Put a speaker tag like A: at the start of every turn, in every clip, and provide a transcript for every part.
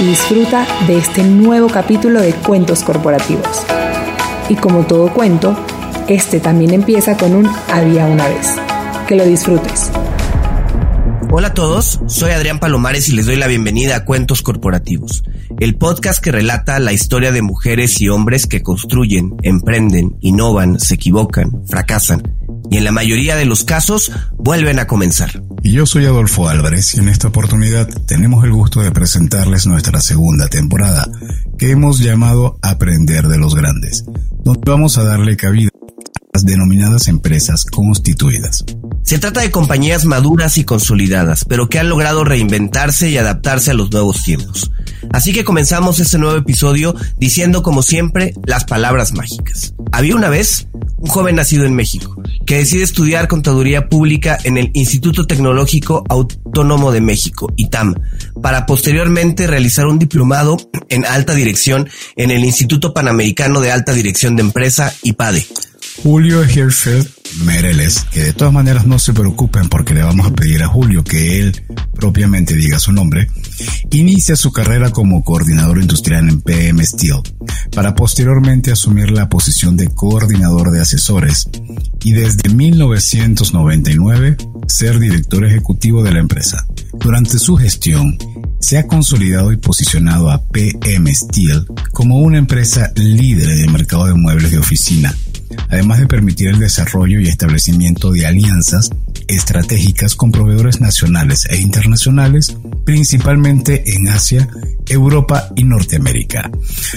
A: y disfruta de este nuevo capítulo de Cuentos Corporativos. Y como todo cuento, este también empieza con un había una vez. Que lo disfrutes.
B: Hola a todos, soy Adrián Palomares y les doy la bienvenida a Cuentos Corporativos, el podcast que relata la historia de mujeres y hombres que construyen, emprenden, innovan, se equivocan, fracasan y en la mayoría de los casos vuelven a comenzar.
C: Y yo soy Adolfo Álvarez y en esta oportunidad tenemos el gusto de presentarles nuestra segunda temporada que hemos llamado Aprender de los Grandes, donde vamos a darle cabida a las denominadas empresas constituidas.
B: Se trata de compañías maduras y consolidadas, pero que han logrado reinventarse y adaptarse a los nuevos tiempos. Así que comenzamos este nuevo episodio diciendo como siempre las palabras mágicas. Había una vez un joven nacido en México que decide estudiar contaduría pública en el Instituto Tecnológico Autónomo de México, ITAM, para posteriormente realizar un diplomado en alta dirección en el Instituto Panamericano de Alta Dirección de Empresa, IPADE.
C: Julio Hirschfeld Mereles, que de todas maneras no se preocupen porque le vamos a pedir a Julio que él propiamente diga su nombre, inicia su carrera como coordinador industrial en PM Steel, para posteriormente asumir la posición de coordinador de asesores y desde 1999 ser director ejecutivo de la empresa. Durante su gestión, se ha consolidado y posicionado a PM Steel como una empresa líder del mercado de muebles de oficina además de permitir el desarrollo y establecimiento de alianzas estratégicas con proveedores nacionales e internacionales, principalmente en Asia, Europa y Norteamérica.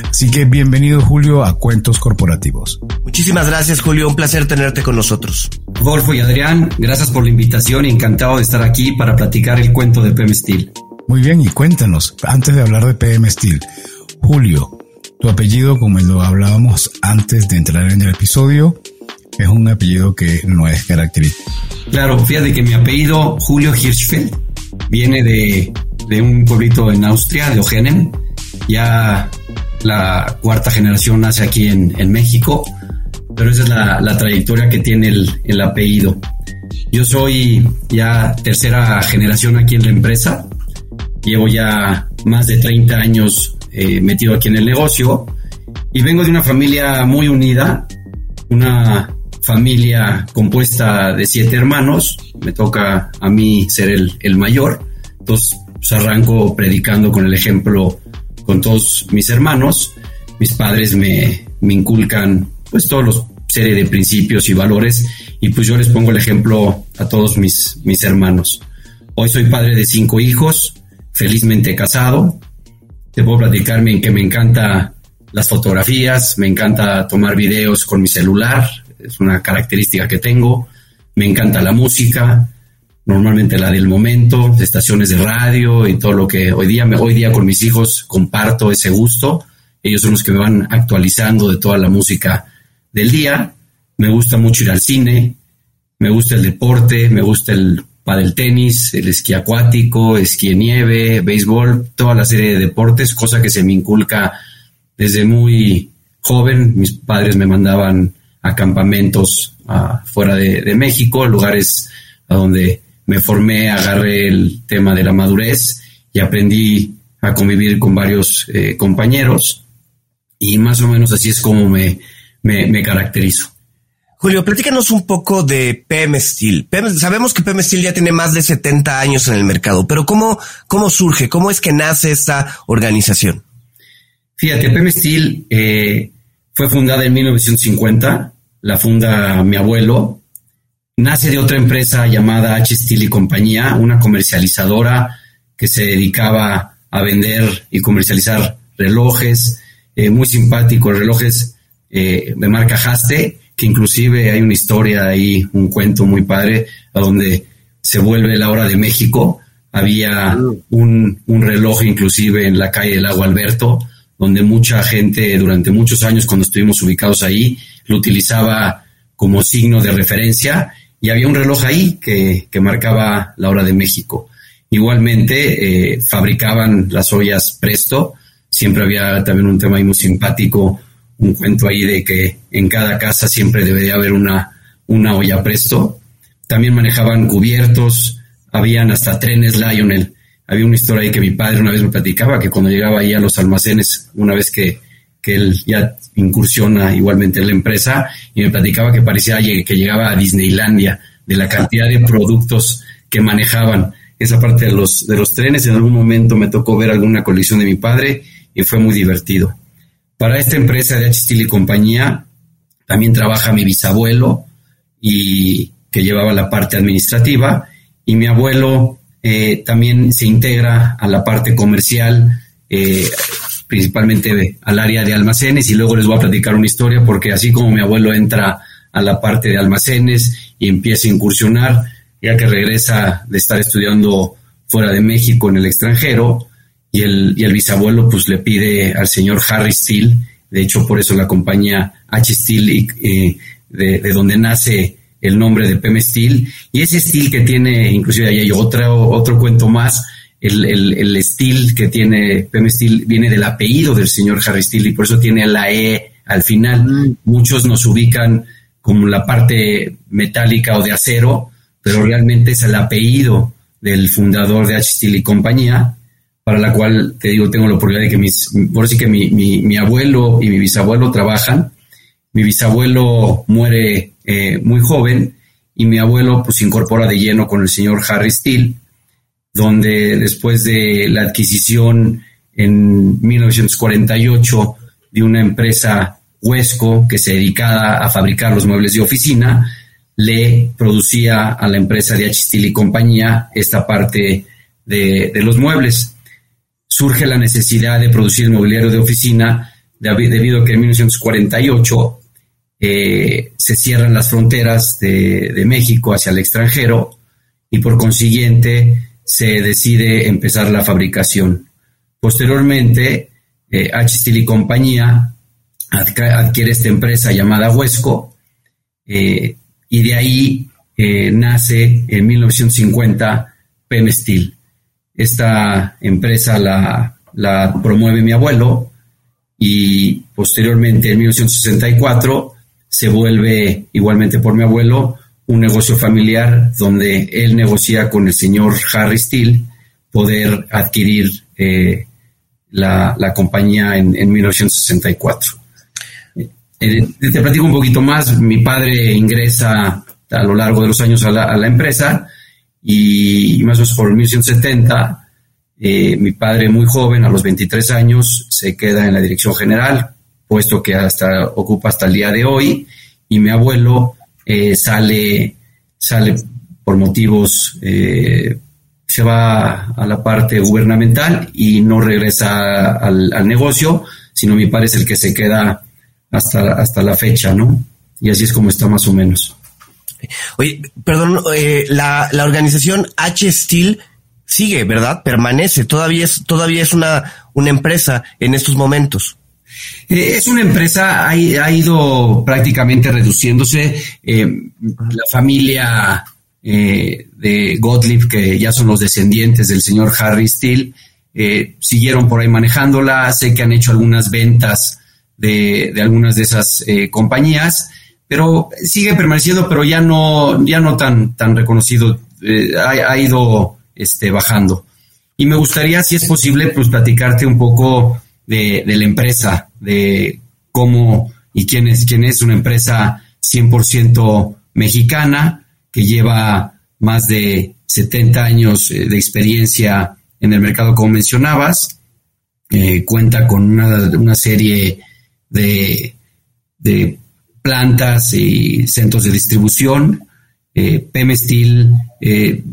C: Así que bienvenido Julio a Cuentos Corporativos.
B: Muchísimas gracias Julio, un placer tenerte con nosotros.
D: Golfo y Adrián, gracias por la invitación y encantado de estar aquí para platicar el cuento de PM Steel.
C: Muy bien, y cuéntanos, antes de hablar de PM Steel, Julio, tu apellido, como lo hablábamos antes de entrar en el episodio, es un apellido que no es característico.
D: Claro, fíjate que mi apellido, Julio Hirschfeld, viene de, un pueblito en Austria, de Ogenem. Ya la cuarta generación nace aquí en, México, pero esa es la, trayectoria que tiene el, el, apellido. Yo soy ya tercera generación aquí en la empresa. Llevo ya más de 30 años eh, metido aquí en el negocio. Y vengo de una familia muy unida, una familia compuesta de siete hermanos, me toca a mí ser el, mayor, entonces pues, arranco predicando con el ejemplo con todos mis hermanos, mis padres me, me inculcan pues todos los serie de principios y valores. Y pues yo les pongo el ejemplo a todos mis, mis hermanos. Hoy soy padre de cinco hijos, felizmente casado, te puedo platicarme que me encanta las fotografías, me encanta tomar videos con mi celular, es una característica que tengo, me encanta la música, normalmente la del momento, estaciones de radio y todo lo que hoy día, hoy día con mis hijos comparto ese gusto, ellos son los que me van actualizando de toda la música del día, me gusta mucho ir al cine, me gusta el deporte, me gusta el del tenis, el esquí acuático, esquí en nieve, béisbol, toda la serie de deportes, cosa que se me inculca desde muy joven. Mis padres me mandaban a campamentos fuera de, México, lugares a donde me formé, agarré el tema de la madurez y aprendí a convivir con varios eh, compañeros y más o menos así es como me, me caracterizo.
B: Julio, platícanos un poco de PM sabemos que PM Steel ya tiene más de 70 años en el mercado, pero ¿cómo, cómo surge? ¿Cómo es que nace esta organización?
D: Fíjate, PM eh, fue fundada en 1950, la funda mi abuelo, nace de otra empresa llamada H Steel y compañía, una comercializadora que se dedicaba a vender y comercializar relojes, eh, muy simpáticos, relojes eh, de marca Haste, que inclusive hay una historia ahí, un cuento muy padre, a donde se vuelve la hora de México. Había un, reloj inclusive en la calle del Agua Alberto, donde mucha gente durante muchos años cuando estuvimos ubicados ahí lo utilizaba como signo de referencia y había un reloj ahí que, marcaba la hora de México. Igualmente eh, fabricaban las ollas Presto, siempre había también un tema ahí muy simpático, un cuento ahí de que en cada casa siempre debería haber una, una olla Presto. También manejaban cubiertos, habían hasta trenes Lionel. Había una historia ahí que mi padre una vez me platicaba que cuando llegaba ahí a los almacenes, una vez que, que él ya incursiona igualmente en la empresa, y me platicaba que parecía que llegaba a Disneylandia de la cantidad de productos que manejaban. Esa parte de los, de los trenes, en algún momento me tocó ver alguna colisión de mi padre y fue muy divertido. Para esta empresa de H. y compañía también trabaja mi bisabuelo y que llevaba la parte administrativa y mi abuelo eh, también se integra a la parte comercial, eh, principalmente al área de almacenes y luego les voy a platicar una historia porque así como mi abuelo entra a la parte de almacenes y empieza a incursionar, ya que regresa de estar estudiando fuera de México en el extranjero, y el, y el bisabuelo pues le pide al señor Harry Steele, de hecho por eso la compañía H. Steel, eh, de, de, donde nace el nombre de PM Steel, y ese Steel que tiene, inclusive ahí hay otro, otro cuento más, el, el, el Steel que tiene PM Steel viene del apellido del señor Harry Steele y por eso tiene la E al final. Mm. Muchos nos ubican como la parte metálica o de acero, pero realmente es el apellido del fundador de H. Steel y compañía, para la cual te digo, tengo la oportunidad de que mis, por así que mi, abuelo y mi bisabuelo trabajan. Mi bisabuelo muere eh, muy joven y mi abuelo pues se incorpora de lleno con el señor Harry Steele, donde después de la adquisición en 1948 de una empresa Huesco que se dedicaba a fabricar los muebles de oficina, le producía a la empresa de H. y compañía esta parte de, los muebles. Surge la necesidad de producir mobiliario de oficina debido a que en 1948 eh, se cierran las fronteras de, México hacia el extranjero y por consiguiente se decide empezar la fabricación. Posteriormente, eh, H. y compañía adquiere esta empresa llamada Huesco eh, y de ahí nace en 1950 PM Steel. Esta empresa la, la promueve mi abuelo y posteriormente en 1964 se vuelve igualmente por mi abuelo un negocio familiar donde él negocia con el señor Harry Steele poder adquirir eh, la, la, compañía en, en 1964. Eh, te platico un poquito más. Mi padre ingresa a lo largo de los años a la, empresa y, más o menos por 1970, eh, mi padre muy joven, a los 23 años, se queda en la dirección general, puesto que hasta ocupa hasta el día de hoy, y mi abuelo eh, sale, sale por motivos, se va a la parte gubernamental y no regresa al, al negocio, sino mi padre es el que se queda hasta, hasta la fecha, ¿no? Y así es como está más o menos.
B: Oye, perdón, eh, la, la organización H Steel sigue, ¿verdad? Permanece, todavía es, todavía es una, una empresa en estos momentos.
D: Eh, es una empresa, ha, ha ido prácticamente reduciéndose. Eh, la familia de Gottlieb, que ya son los descendientes del señor Harry Steele, siguieron por ahí manejándola. Sé que han hecho algunas ventas de, algunas de esas compañías, pero sigue permaneciendo, pero ya no, ya no tan, tan reconocido, eh, ha, ido este, bajando. Y me gustaría, si es posible, pues platicarte un poco de, la empresa, de cómo y quién es, quién es una empresa 100% mexicana que lleva más de 70 años eh, de experiencia en el mercado, como mencionabas. cuenta con una, una serie de, plantas y centros de distribución. Eh, PM Steel eh,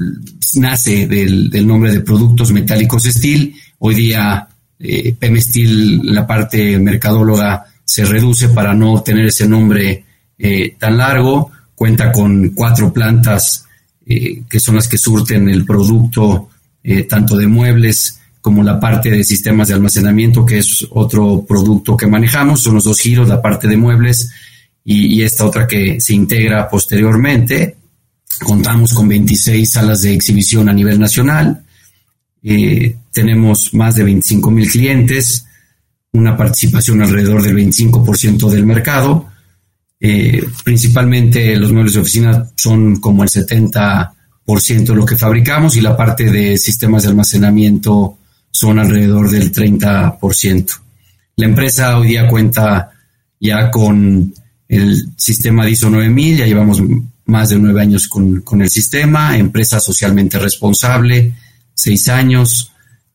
D: nace del, nombre de Productos Metálicos Steel. Hoy día eh, PM Steel, la parte mercadóloga, se reduce para no tener ese nombre eh, tan largo. Cuenta con cuatro plantas que son las que surten el producto tanto de muebles como la parte de sistemas de almacenamiento, que es otro producto que manejamos, son los dos giros, la parte de muebles y, esta otra que se integra posteriormente. Contamos con 26 salas de exhibición a nivel nacional, eh, tenemos más de 25 mil clientes, una participación alrededor del 25% del mercado. Eh, principalmente los muebles de oficina son como el 70% de lo que fabricamos y la parte de sistemas de almacenamiento son alrededor del 30%. La empresa hoy día cuenta ya con el sistema ISO 9000, ya llevamos más de nueve años con, el sistema, empresa socialmente responsable, seis años,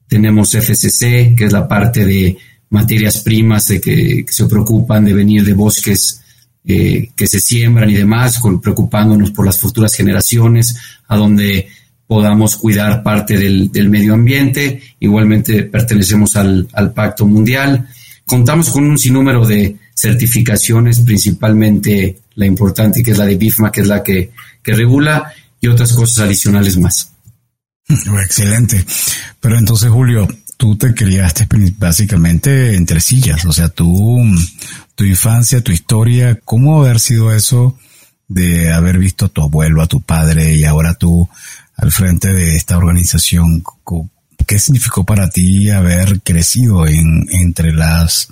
D: tenemos FCC, que es la parte de materias primas de que, se preocupan de venir de bosques eh, que se siembran y demás, con, preocupándonos por las futuras generaciones, a donde podamos cuidar parte del, medio ambiente. Igualmente pertenecemos al, Pacto Mundial. Contamos con un sinnúmero de certificaciones, principalmente la importante que es la de BIFMA, que es la que, regula, y otras cosas adicionales más.
C: Excelente. Pero entonces, Julio, tú te criaste básicamente entre sillas, o sea, tú, tu infancia, tu historia, ¿cómo haber sido eso de haber visto a tu abuelo, a tu padre y ahora tú al frente de esta organización. ¿Qué significó para ti haber crecido en, entre las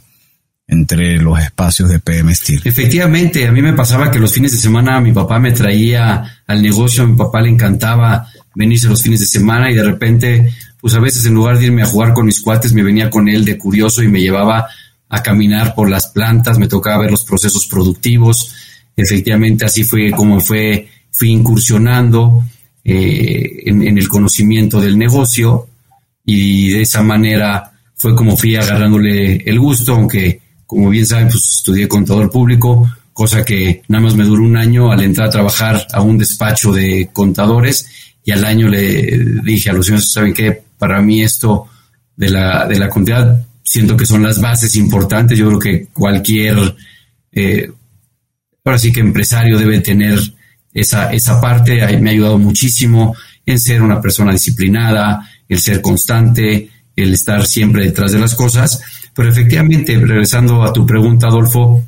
C: entre los espacios de PM Steel?
D: Efectivamente, a mí me pasaba que los fines de semana mi papá me traía al negocio, a mi papá le encantaba venirse los fines de semana y de repente, pues a veces en lugar de irme a jugar con mis cuates, me venía con él de curioso y me llevaba a caminar por las plantas, me tocaba ver los procesos productivos. Efectivamente, así fue como fue, fui incursionando eh, en, el conocimiento del negocio y de esa manera fue como fui agarrándole el gusto, aunque como bien saben, pues estudié contador público, cosa que nada más me duró un año al entrar a trabajar a un despacho de contadores y al año le dije a los señores, ¿saben qué? Para mí esto de la, de la contabilidad siento que son las bases importantes, yo creo que cualquier, eh, ahora sí que empresario debe tener esa, esa parte me ha ayudado muchísimo en ser una persona disciplinada, el ser constante, el estar siempre detrás de las cosas. Pero efectivamente, regresando a tu pregunta, Adolfo,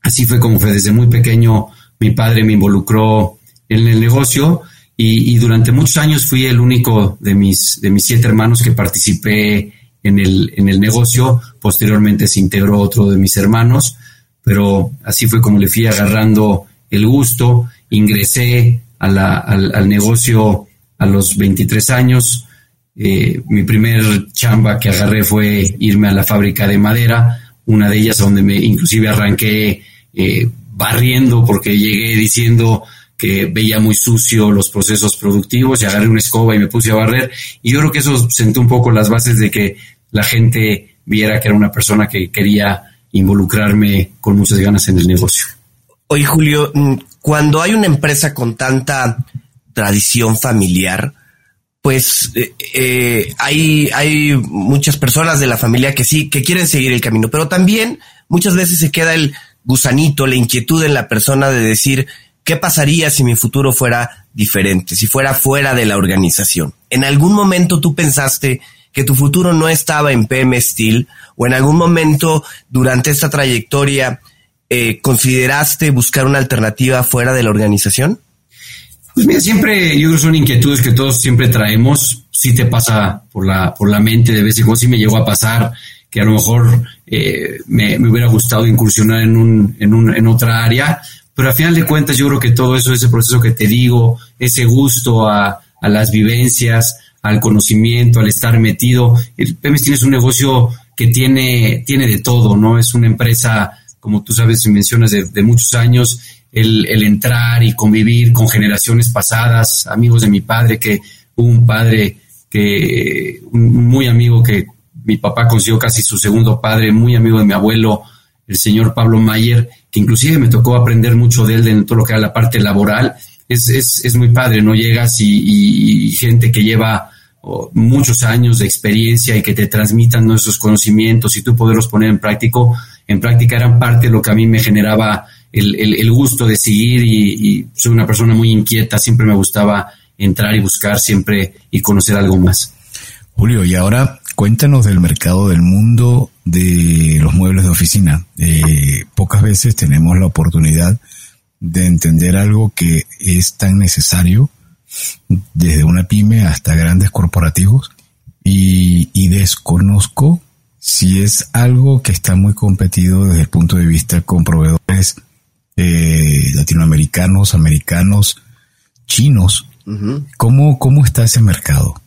D: así fue como fue desde muy pequeño, mi padre me involucró en el negocio y, durante muchos años fui el único de mis, de mis siete hermanos que participé en el, en el negocio. Posteriormente se integró otro de mis hermanos, pero así fue como le fui agarrando el gusto ingresé al, negocio a los 23 años. Eh, mi primer chamba que agarré fue irme a la fábrica de madera, una de ellas donde me inclusive arranqué eh, barriendo porque llegué diciendo que veía muy sucio los procesos productivos y agarré una escoba y me puse a barrer y yo creo que eso sentó un poco las bases de que la gente viera que era una persona que quería involucrarme con muchas ganas en el negocio.
B: Oye, Julio, mm, cuando hay una empresa con tanta tradición familiar, pues eh, eh, hay, hay muchas personas de la familia que sí, que quieren seguir el camino, pero también muchas veces se queda el gusanito, la inquietud en la persona de decir, ¿qué pasaría si mi futuro fuera diferente, si fuera fuera de la organización? ¿En algún momento tú pensaste que tu futuro no estaba en PM Steel o en algún momento durante esta trayectoria eh, ¿consideraste buscar una alternativa fuera de la organización?
D: Pues mira, siempre, yo creo que son inquietudes que todos siempre traemos. Si te pasa por la, por la mente de vez en cuando, sí me llegó a pasar que a lo mejor eh, me, hubiera gustado incursionar en, un, en, un, en otra área, pero al final de cuentas yo creo que todo eso, ese proceso que te digo, ese gusto a, a las vivencias, al conocimiento, al estar metido, el PEMES tiene un negocio que tiene, tiene de todo, ¿no? Es una empresa como tú sabes y mencionas, de, muchos años, el, entrar y convivir con generaciones pasadas, amigos de mi padre, que un padre que, un, muy amigo que mi papá consiguió casi su segundo padre, muy amigo de mi abuelo, el señor Pablo Mayer, que inclusive me tocó aprender mucho de él en todo lo que era la parte laboral. Es, es, es muy padre, ¿no? Llegas y, gente que lleva oh, muchos años de experiencia y que te transmitan nuestros conocimientos y tú poderlos poner en práctico, en práctica eran parte de lo que a mí me generaba el, gusto de seguir y, soy una persona muy inquieta, siempre me gustaba entrar y buscar siempre y conocer algo más.
C: Julio, y ahora cuéntanos del mercado del mundo de los muebles de oficina. Eh, pocas veces tenemos la oportunidad de entender algo que es tan necesario desde una pyme hasta grandes corporativos y desconozco si es algo que está muy competido desde el punto de vista con proveedores eh, latinoamericanos, americanos, chinos. ¿Cómo, ¿Cómo está ese mercado?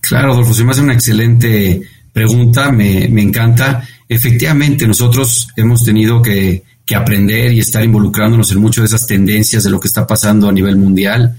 D: Claro, Adolfo, se me hace una excelente pregunta, me, me encanta. Efectivamente, nosotros hemos tenido que, que, aprender y estar involucrándonos en muchas de esas tendencias de lo que está pasando a nivel mundial.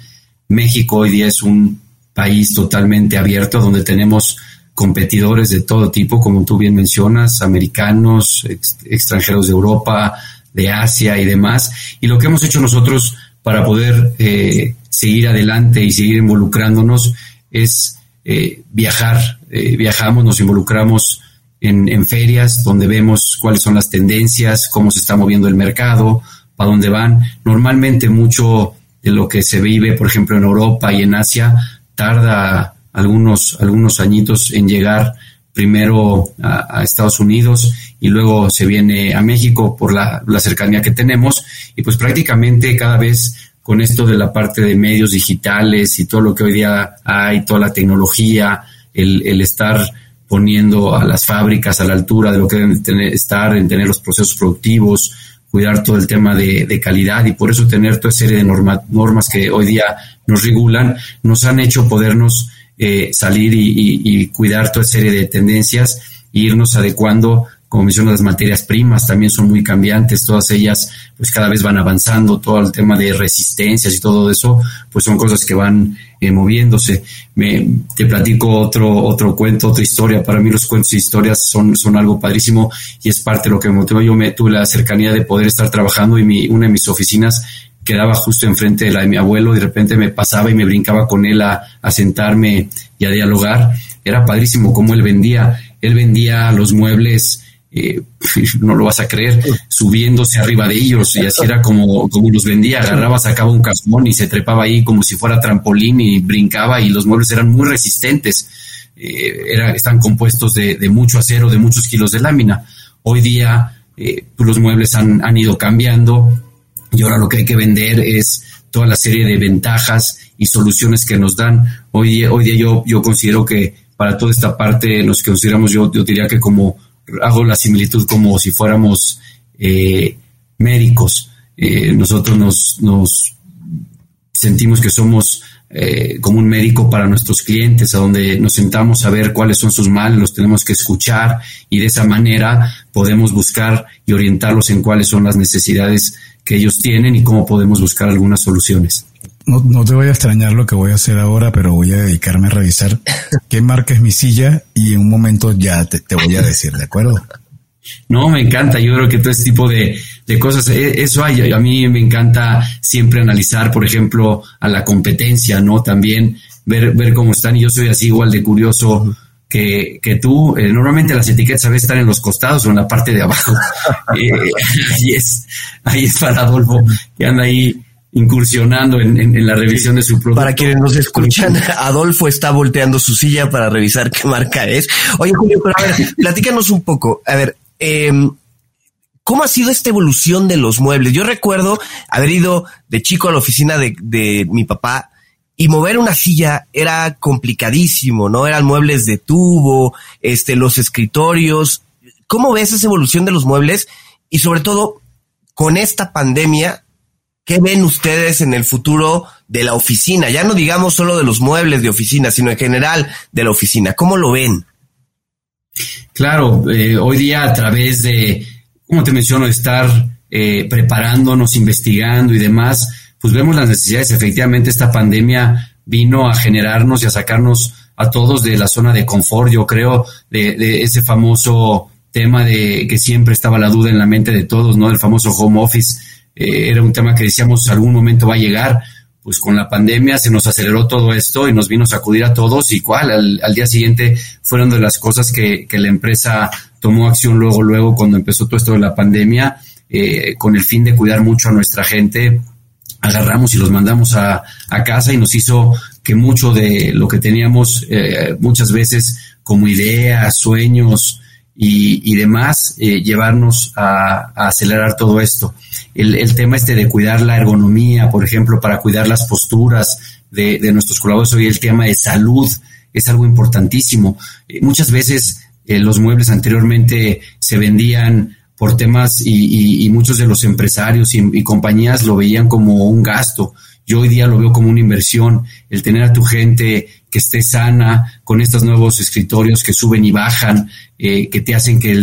D: México hoy día es un país totalmente abierto donde tenemos competidores de todo tipo, como tú bien mencionas, americanos, extranjeros de Europa, de Asia y demás. Y lo que hemos hecho nosotros para poder eh, seguir adelante y seguir involucrándonos es eh, viajar. Eh, viajamos, nos involucramos en, ferias donde vemos cuáles son las tendencias, cómo se está moviendo el mercado, para dónde van. Normalmente mucho de lo que se vive, por ejemplo, en Europa y en Asia, tarda algunos, algunos añitos en llegar primero a, Estados Unidos y luego se viene a México por la, cercanía que tenemos. Y pues prácticamente cada vez con esto de la parte de medios digitales y todo lo que hoy día hay, toda la tecnología, el, estar poniendo a las fábricas a la altura de lo que deben estar, en tener los procesos productivos, cuidar todo el tema de, calidad y por eso tener toda serie de normas que hoy día nos regulan, nos han hecho podernos eh, salir y, cuidar toda serie de tendencias e irnos adecuando, como menciono, las materias primas también son muy cambiantes, todas ellas pues cada vez van avanzando, todo el tema de resistencias y todo eso, pues son cosas que van eh, moviéndose. Me, te platico otro, otro cuento, otra historia. Para mí los cuentos y historias son, son algo padrísimo y es parte de lo que me motivó. Yo me tuve la cercanía de poder estar trabajando y mi, una de mis oficinas quedaba justo enfrente de la de mi abuelo, de repente me pasaba y me brincaba con él a, sentarme y a dialogar. Era padrísimo cómo él vendía. Él vendía los muebles, eh, no lo vas a creer, subiéndose arriba de ellos y así era como, como los vendía. Agarraba, sacaba un cajón y se trepaba ahí como si fuera trampolín y brincaba y los muebles eran muy resistentes. Eh, están compuestos de, mucho acero, de muchos kilos de lámina. Hoy día eh, pues los muebles han, han ido cambiando y ahora lo que hay que vender es toda la serie de ventajas y soluciones que nos dan. Hoy, hoy día yo, yo considero que para toda esta parte nos consideramos, yo, yo diría que como hago la similitud como si fuéramos eh, médicos. Eh, nosotros nos, nos sentimos que somos eh, como un médico para nuestros clientes, a donde nos sentamos a ver cuáles son sus males, los tenemos que escuchar y de esa manera podemos buscar y orientarlos en cuáles son las necesidades que ellos tienen y cómo podemos buscar algunas soluciones.
C: No, no, te voy a extrañar lo que voy a hacer ahora, pero voy a dedicarme a revisar qué marca es mi silla y en un momento ya te, voy a decir, ¿de acuerdo?
D: No, me encanta. Yo creo que todo este tipo de, de cosas, e, eso hay. A mí me encanta siempre analizar, por ejemplo, a la competencia, ¿no? También ver, ver cómo están. Y yo soy así igual de curioso que, que tú. Eh, normalmente las etiquetas a veces están en los costados o en la parte de abajo. eh, ahí es, ahí es para Adolfo, que anda ahí incursionando en, en, la revisión de su producto.
B: Para quienes nos escuchan, Adolfo está volteando su silla para revisar qué marca es. Oye, Julio, pero a ver, platícanos un poco. A ver, eh, ¿Cómo ha sido esta evolución de los muebles? Yo recuerdo haber ido de chico a la oficina de, de mi papá y mover una silla era complicadísimo, ¿no? Eran muebles de tubo, este, los escritorios. ¿Cómo ves esa evolución de los muebles? Y sobre todo, con esta pandemia, ¿qué ven ustedes en el futuro de la oficina? Ya no digamos solo de los muebles de oficina, sino en general de la oficina. ¿Cómo lo ven?
D: Claro, eh, hoy día a través de, como te menciono, estar eh, preparándonos, investigando y demás, pues vemos las necesidades. Efectivamente, esta pandemia vino a generarnos y a sacarnos a todos de la zona de confort, yo creo, de, ese famoso tema de que siempre estaba la duda en la mente de todos, ¿no? El famoso home office. Eh, era un tema que decíamos algún momento va a llegar. Pues con la pandemia se nos aceleró todo esto y nos vino a sacudir a todos. Y cuál, al, día siguiente fueron de las cosas que, que, la empresa tomó acción luego, luego cuando empezó todo esto de la pandemia, eh, con el fin de cuidar mucho a nuestra gente, agarramos y los mandamos a, casa y nos hizo que mucho de lo que teníamos eh, muchas veces como ideas, sueños y, demás, eh, llevarnos a, acelerar todo esto. El, tema este de cuidar la ergonomía, por ejemplo, para cuidar las posturas de, nuestros colaboradores, hoy el tema de salud es algo importantísimo. Eh, muchas veces eh, los muebles anteriormente se vendían por temas y, muchos de los empresarios y, compañías lo veían como un gasto. Yo hoy día lo veo como una inversión, el tener a tu gente que esté sana, con estos nuevos escritorios que suben y bajan, eh, que te hacen que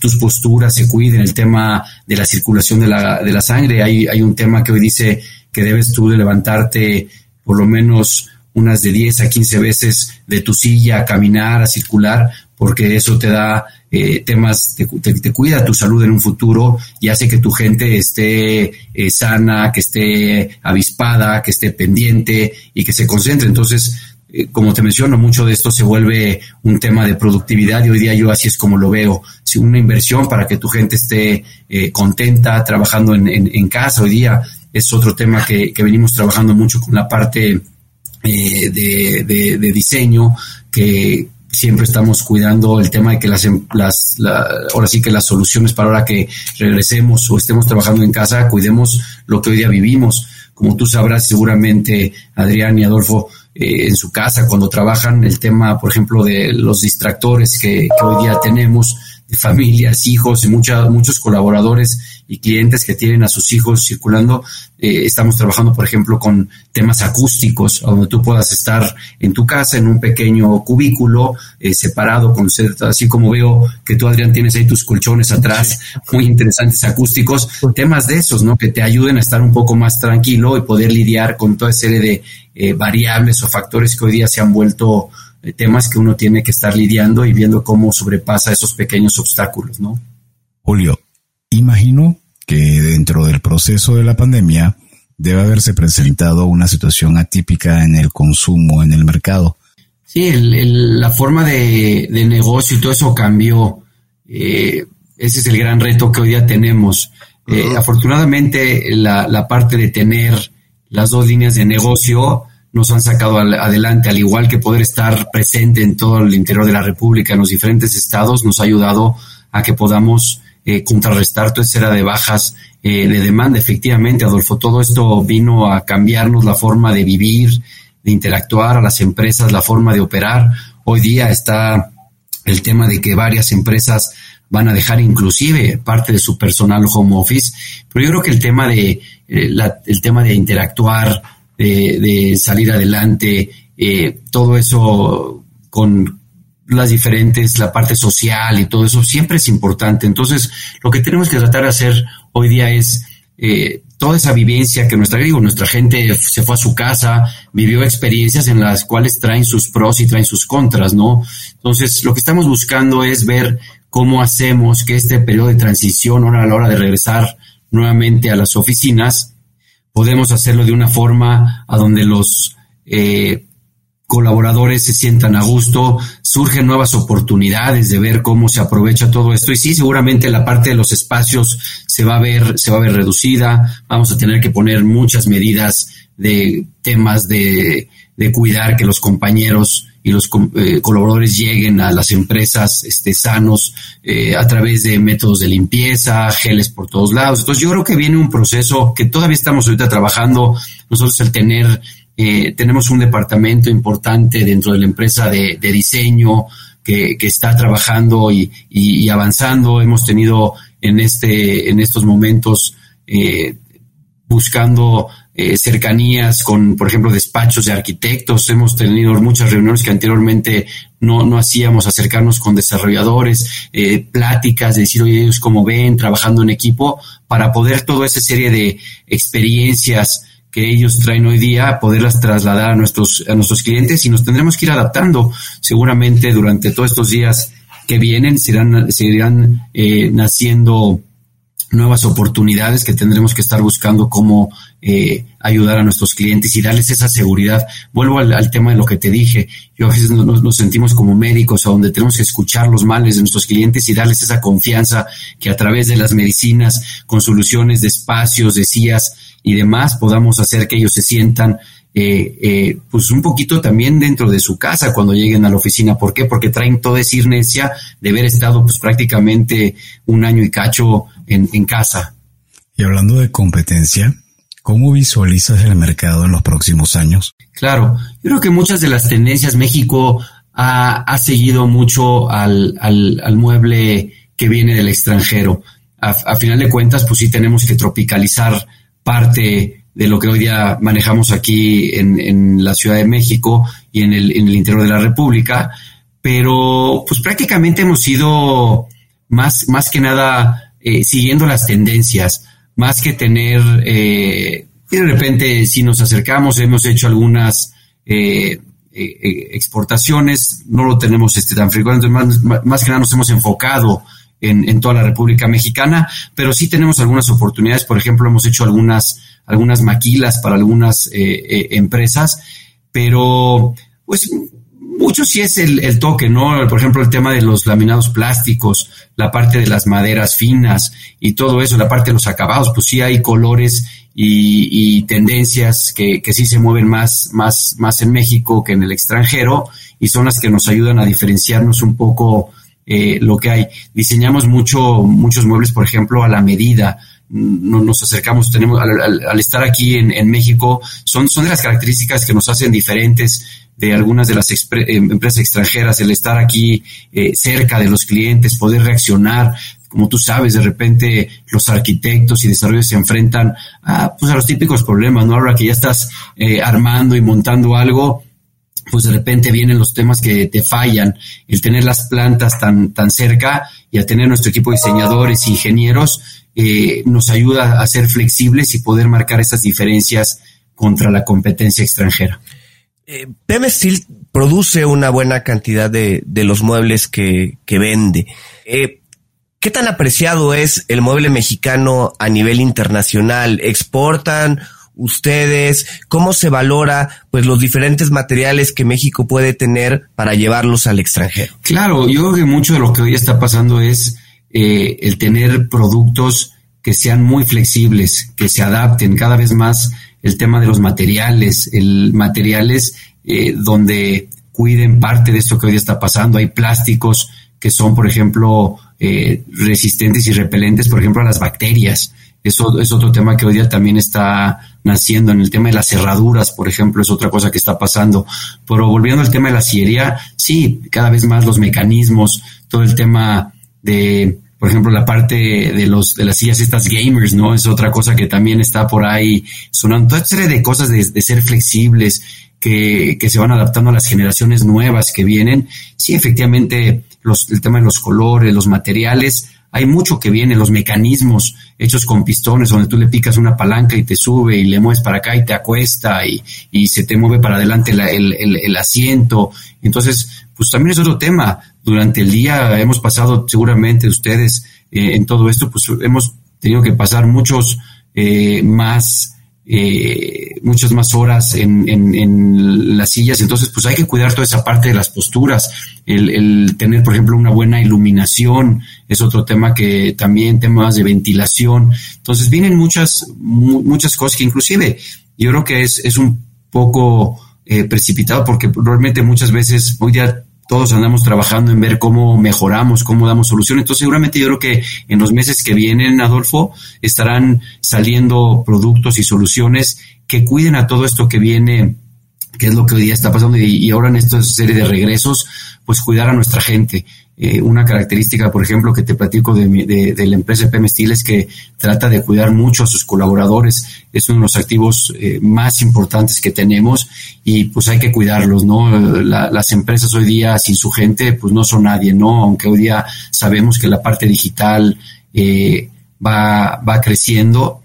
D: tus posturas se cuiden, el tema de la circulación de la, de la sangre. Hay, hay un tema que hoy dice que debes tú de levantarte por lo menos unas de 10 a 15 veces de tu silla a caminar, a circular, porque eso te da eh, temas, te, te, cuida tu salud en un futuro y hace que tu gente esté eh, sana, que esté avispada, que esté pendiente y que se concentre. Entonces, eh, como te menciono, mucho de esto se vuelve un tema de productividad y hoy día yo así es como lo veo. Si una inversión para que tu gente esté contenta trabajando en, en, casa hoy día es otro tema que, que venimos trabajando mucho con la parte de, de, diseño que, siempre estamos cuidando el tema de que las, em, las ahora sí que las soluciones para ahora que regresemos o estemos trabajando en casa, cuidemos lo que hoy día vivimos. Como tú sabrás seguramente, Adrián y Adolfo, eh, en su casa cuando trabajan, el tema, por ejemplo, de los distractores que, hoy día tenemos, de familias, hijos y muchos colaboradores y clientes que tienen a sus hijos circulando. Eh, estamos trabajando, por ejemplo, con temas acústicos, donde tú puedas estar en tu casa, en un pequeño cubículo, eh, separado, con así como veo que tú, Adrián, tienes ahí tus colchones atrás, muy interesantes acústicos, temas de esos, ¿no? Que te ayuden a estar un poco más tranquilo y poder lidiar con toda serie de eh, variables o factores que hoy día se han vuelto temas que uno tiene que estar lidiando y viendo cómo sobrepasa esos pequeños obstáculos, ¿no?
C: Julio, Imagino que dentro del proceso de la pandemia debe haberse presentado una situación atípica en el consumo, en el mercado.
D: Sí, la forma de, negocio y todo eso cambió. Eh, ese es el gran reto que hoy día tenemos. Eh, afortunadamente, la, parte de tener las dos líneas de negocio nos han sacado adelante, al igual que poder estar presente en todo el interior de la República, en los diferentes estados, nos ha ayudado a que podamos eh, contrarrestar toda esa de bajas eh, de demanda. Efectivamente, Adolfo, todo esto vino a cambiarnos la forma de vivir, de interactuar a las empresas, la forma de operar. Hoy día está el tema de que varias empresas van a dejar inclusive parte de su personal home office, pero yo creo que el tema de eh, el tema de interactuar, de, de salir adelante, eh, todo eso con las diferentes, la parte social y todo eso siempre es importante. Entonces, lo que tenemos que tratar de hacer hoy día es eh, toda esa vivencia que nuestra, digo, nuestra gente se fue a su casa, vivió experiencias en las cuales traen sus pros y traen sus contras, ¿no? Entonces, lo que estamos buscando es ver cómo hacemos que este periodo de transición, ahora a la hora de regresar nuevamente a las oficinas, podemos hacerlo de una forma a donde los eh, colaboradores se sientan a gusto, surgen nuevas oportunidades de ver cómo se aprovecha todo esto. Y sí, seguramente la parte de los espacios se va a ver, se va a ver reducida, vamos a tener que poner muchas medidas de temas de, de cuidar que los compañeros y los eh, colaboradores lleguen a las empresas este, sanos eh, a través de métodos de limpieza, geles por todos lados. Entonces yo creo que viene un proceso que todavía estamos ahorita trabajando, nosotros el tener eh, tenemos un departamento importante dentro de la empresa de, diseño que, está trabajando y, avanzando. Hemos tenido en, este, en estos momentos eh, buscando eh, cercanías con, por ejemplo, despachos de arquitectos. Hemos tenido muchas reuniones que anteriormente no, no hacíamos, acercarnos con desarrolladores, pláticas, de decir, oye, ellos cómo ven, trabajando en equipo, para poder toda esa serie de experiencias que ellos traen hoy día, poderlas trasladar a nuestros, a nuestros clientes y nos tendremos que ir adaptando. Seguramente durante todos estos días que vienen seguirán, seguirán eh, naciendo nuevas oportunidades que tendremos que estar buscando cómo eh, ayudar a nuestros clientes y darles esa seguridad. Vuelvo al, tema de lo que te dije. Yo a veces nos, nos, sentimos como médicos, a donde tenemos que escuchar los males de nuestros clientes y darles esa confianza que a través de las medicinas, con soluciones de espacios, de sillas, y demás podamos hacer que ellos se sientan eh, eh, pues un poquito también dentro de su casa cuando lleguen a la oficina. ¿Por qué? Porque traen toda esa inercia de haber estado pues prácticamente un año y cacho en, en casa.
C: Y hablando de competencia, ¿cómo visualizas el mercado en los próximos años?
D: Claro, yo creo que muchas de las tendencias México ha, ha seguido mucho al, al, al, mueble que viene del extranjero. A, a, final de cuentas, pues sí tenemos que tropicalizar parte de lo que hoy día manejamos aquí en, en la Ciudad de México y en el, en el interior de la República, pero pues prácticamente hemos ido más, más que nada eh, siguiendo las tendencias, más que tener, eh, de repente si nos acercamos, hemos hecho algunas eh, eh, exportaciones, no lo tenemos este, tan frecuente, más, más que nada nos hemos enfocado en, toda la República Mexicana, pero sí tenemos algunas oportunidades, por ejemplo, hemos hecho algunas, algunas maquilas para algunas eh, eh, empresas, pero pues mucho sí es el, toque, ¿no? Por ejemplo, el tema de los laminados plásticos, la parte de las maderas finas y todo eso, la parte de los acabados, pues sí hay colores y, y tendencias que, que, sí se mueven más, más, más en México que en el extranjero y son las que nos ayudan a diferenciarnos un poco eh, lo que hay. Diseñamos mucho, muchos muebles, por ejemplo, a la medida. No, nos acercamos, tenemos, al, estar aquí en, México, son, son de las características que nos hacen diferentes de algunas de las empresas extranjeras, el estar aquí eh, cerca de los clientes, poder reaccionar, como tú sabes, de repente los arquitectos y desarrollos se enfrentan a, pues, a los típicos problemas, ¿no? Ahora que ya estás eh, armando y montando algo, pues de repente vienen los temas que te fallan, el tener las plantas tan, tan cerca y a tener nuestro equipo de diseñadores, ingenieros, eh, nos ayuda a ser flexibles y poder marcar esas diferencias contra la competencia extranjera.
B: Eh, produce una buena cantidad de, de los muebles que, que vende. Eh, ¿Qué tan apreciado es el mueble mexicano a nivel internacional? ¿Exportan ustedes? ¿Cómo se valora pues los diferentes materiales que México puede tener para llevarlos al extranjero?
D: Claro, yo creo que mucho de lo que hoy está pasando es eh, el tener productos que sean muy flexibles, que se adapten cada vez más el tema de los materiales, el materiales eh, donde cuiden parte de esto que hoy está pasando. Hay plásticos que son, por ejemplo, eh, resistentes y repelentes, por ejemplo, a las bacterias. Eso es otro tema que hoy día también está naciendo. En el tema de las cerraduras, por ejemplo, es otra cosa que está pasando. Pero volviendo al tema de la sillería, sí, cada vez más los mecanismos, todo el tema de, por ejemplo, la parte de los de las sillas estas gamers, ¿no? Es otra cosa que también está por ahí sonando. Toda serie de cosas de, de ser flexibles, que, que, se van adaptando a las generaciones nuevas que vienen. Sí, efectivamente, los, el tema de los colores, los materiales, hay mucho que viene, los mecanismos hechos con pistones, donde tú le picas una palanca y te sube y le mueves para acá y te acuesta y, y se te mueve para adelante la, el, el, el, asiento. Entonces, pues también es otro tema. Durante el día hemos pasado, seguramente ustedes, eh, en todo esto, pues hemos tenido que pasar muchos eh, más eh, muchas más horas en, en, en, las sillas, entonces pues hay que cuidar toda esa parte de las posturas, el, el, tener por ejemplo una buena iluminación es otro tema que también temas de ventilación, entonces vienen muchas mu muchas cosas que inclusive yo creo que es, es un poco eh, precipitado porque realmente muchas veces hoy día todos andamos trabajando en ver cómo mejoramos, cómo damos solución. Entonces, seguramente yo creo que en los meses que vienen, Adolfo, estarán saliendo productos y soluciones que cuiden a todo esto que viene, que es lo que hoy día está pasando y, y ahora en esta serie de regresos, pues cuidar a nuestra gente. Eh, una característica, por ejemplo, que te platico de, de, de la empresa PM Steel es que trata de cuidar mucho a sus colaboradores. Es uno de los activos eh, más importantes que tenemos y pues hay que cuidarlos, ¿no? La, las empresas hoy día sin su gente pues no son nadie, ¿no? Aunque hoy día sabemos que la parte digital eh, va, va creciendo,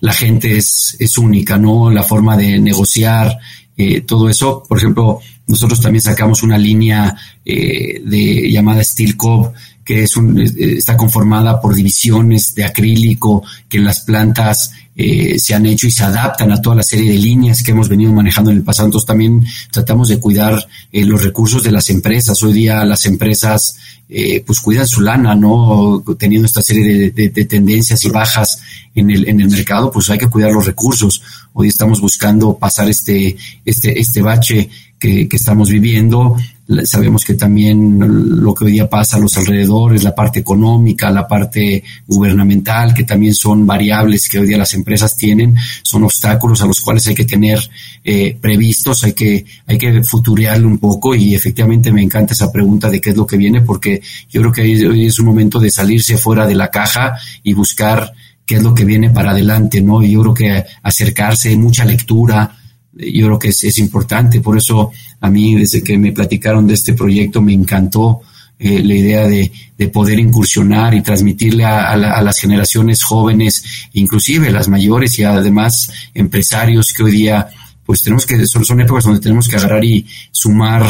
D: la gente es, es única, ¿no? La forma de negociar, eh, todo eso, por ejemplo, nosotros también sacamos una línea eh, de llamada Steel Cob, que es un, está conformada por divisiones de acrílico que en las plantas eh, se han hecho y se adaptan a toda la serie de líneas que hemos venido manejando en el pasado. Entonces también tratamos de cuidar eh, los recursos de las empresas. Hoy día las empresas eh, pues cuidan su lana, ¿no? Teniendo esta serie de, tendencias y bajas en el, en el mercado, pues hay que cuidar los recursos. Hoy estamos buscando pasar este, este, este bache que, que estamos viviendo Sabemos que también lo que hoy día pasa a los alrededores, la parte económica, la parte gubernamental, que también son variables que hoy día las empresas tienen, son obstáculos a los cuales hay que tener eh, previstos, hay que, hay que futurearlo un poco y efectivamente me encanta esa pregunta de qué es lo que viene porque yo creo que hoy es un momento de salirse fuera de la caja y buscar qué es lo que viene para adelante, ¿no? Y yo creo que acercarse, mucha lectura, yo creo que es, importante. Por eso a mí, desde que me platicaron de este proyecto, me encantó eh, la idea de, poder incursionar y transmitirle a, las generaciones jóvenes, inclusive las mayores y además empresarios que hoy día, pues tenemos que, son, son épocas donde tenemos que agarrar y sumar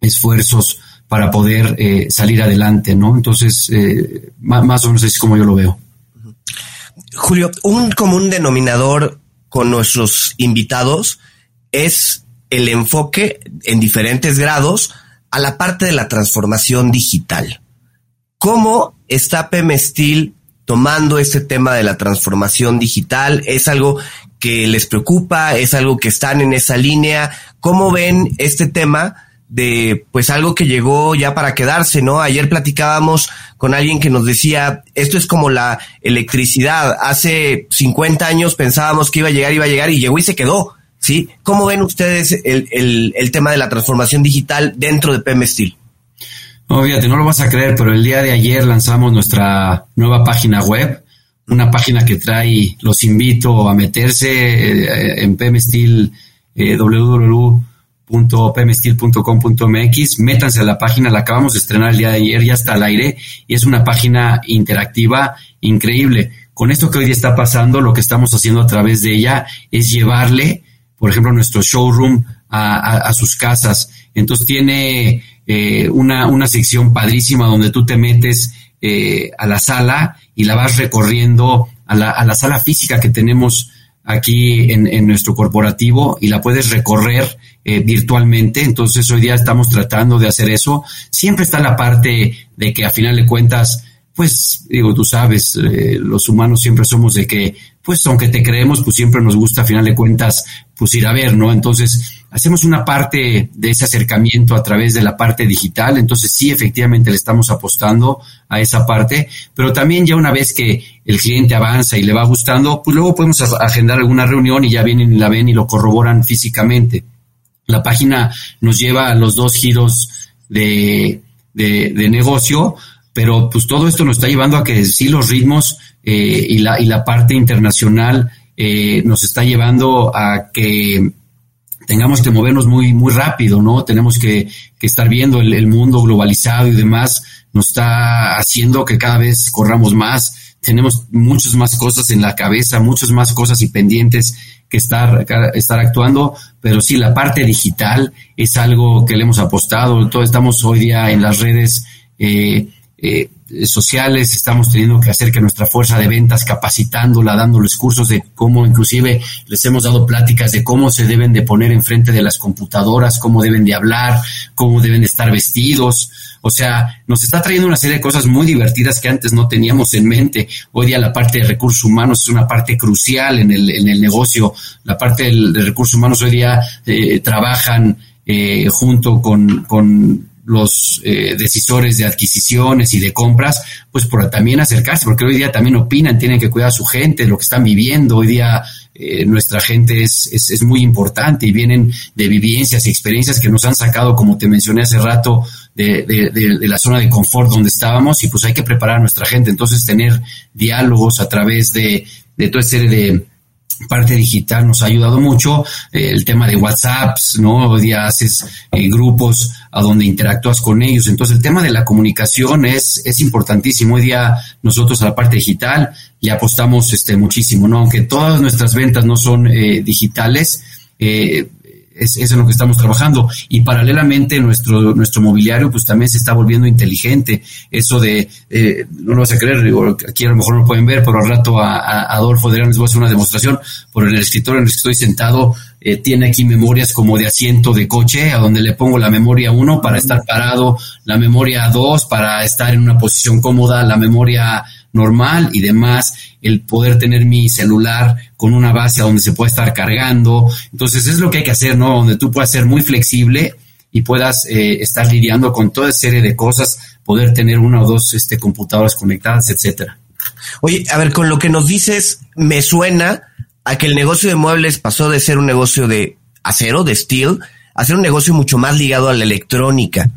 D: esfuerzos para poder eh, salir adelante, ¿no? Entonces, eh, más, más o menos es como yo lo veo.
B: Julio, un común denominador con nuestros invitados es el enfoque en diferentes grados a la parte de la transformación digital. ¿Cómo está Pemestil tomando este tema de la transformación digital? ¿Es algo que les preocupa? ¿Es algo que están en esa línea? ¿Cómo ven este tema? De pues algo que llegó ya para quedarse, ¿no? Ayer platicábamos con alguien que nos decía, esto es como la electricidad, hace 50 años pensábamos que iba a llegar, iba a llegar y llegó y se quedó, ¿sí? ¿Cómo ven ustedes el, el, tema de la transformación digital dentro de PM Steel?
D: No, fíjate, no lo vas a creer, pero el día de ayer lanzamos nuestra nueva página web, una página que trae, los invito a meterse eh, en PM Steel, eh, .pmsteel.com.mx, métanse a la página, la acabamos de estrenar el día de ayer, ya está al aire y es una página interactiva increíble. Con esto que hoy está pasando, lo que estamos haciendo a través de ella es llevarle, por ejemplo, nuestro showroom a, sus casas. Entonces tiene eh, una, una sección padrísima donde tú te metes eh, a la sala y la vas recorriendo a la, a la sala física que tenemos aquí en, en, nuestro corporativo y la puedes recorrer eh, virtualmente. Entonces hoy día estamos tratando de hacer eso. Siempre está la parte de que a final de cuentas, pues digo, tú sabes, eh, los humanos siempre somos de que, pues aunque te creemos, pues siempre nos gusta a final de cuentas, pues ir a ver, ¿no? Entonces hacemos una parte de ese acercamiento a través de la parte digital. Entonces sí, efectivamente le estamos apostando a esa parte, pero también ya una vez que el cliente avanza y le va gustando, pues luego podemos agendar alguna reunión y ya vienen y la ven y lo corroboran físicamente. La página nos lleva a los dos giros de, de, negocio, pero pues todo esto nos está llevando a que sí los ritmos eh, y, la, y la parte internacional eh, nos está llevando a que tengamos que movernos muy, muy rápido, ¿no? Tenemos que, que estar viendo el, el, mundo globalizado y demás, nos está haciendo que cada vez corramos más, tenemos muchas más cosas en la cabeza, muchas más cosas y pendientes que estar, estar actuando, pero sí, la parte digital es algo que le hemos apostado. Todo, estamos hoy día en las redes eh, eh, sociales, estamos teniendo que hacer que nuestra fuerza de ventas, capacitándola, dándoles cursos de cómo, inclusive les hemos dado pláticas de cómo se deben de poner enfrente de las computadoras, cómo deben de hablar, cómo deben de estar vestidos. O sea, nos está trayendo una serie de cosas muy divertidas que antes no teníamos en mente. Hoy día la parte de recursos humanos es una parte crucial en el, en el negocio. La parte de recursos humanos hoy día eh, trabajan eh, junto con, con los eh, decisores de adquisiciones y de compras, pues por también acercarse, porque hoy día también opinan, tienen que cuidar a su gente, lo que están viviendo. Hoy día eh, nuestra gente es, es, es, muy importante y vienen de vivencias y experiencias que nos han sacado, como te mencioné hace rato, de, de, de, la zona de confort donde estábamos y pues hay que preparar a nuestra gente. Entonces tener diálogos a través de, de toda serie de parte digital nos ha ayudado mucho. Eh, el tema de WhatsApps, ¿no? Hoy día haces eh, grupos a donde interactúas con ellos. Entonces el tema de la comunicación es, es importantísimo. Hoy día nosotros a la parte digital le apostamos este, muchísimo, ¿no? Aunque todas nuestras ventas no son eh, digitales, es, es, en lo que estamos trabajando. Y paralelamente nuestro, nuestro mobiliario pues también se está volviendo inteligente. Eso de, eh, no lo vas a creer, aquí a lo mejor no lo pueden ver, pero al rato a, Adolfo de les voy a hacer una demostración. Por el escritorio en el que estoy sentado eh, tiene aquí memorias como de asiento de coche, a donde le pongo la memoria 1 para estar parado, la memoria 2 para estar en una posición cómoda, la memoria normal y demás, el poder tener mi celular con una base a donde se puede estar cargando. Entonces es lo que hay que hacer, ¿no? Donde tú puedas ser muy flexible y puedas eh, estar lidiando con toda serie de cosas, poder tener una o dos este, computadoras conectadas, etcétera.
B: Oye, a ver, con lo que nos dices, me suena a que el negocio de muebles pasó de ser un negocio de acero, de steel, a ser un negocio mucho más ligado a la electrónica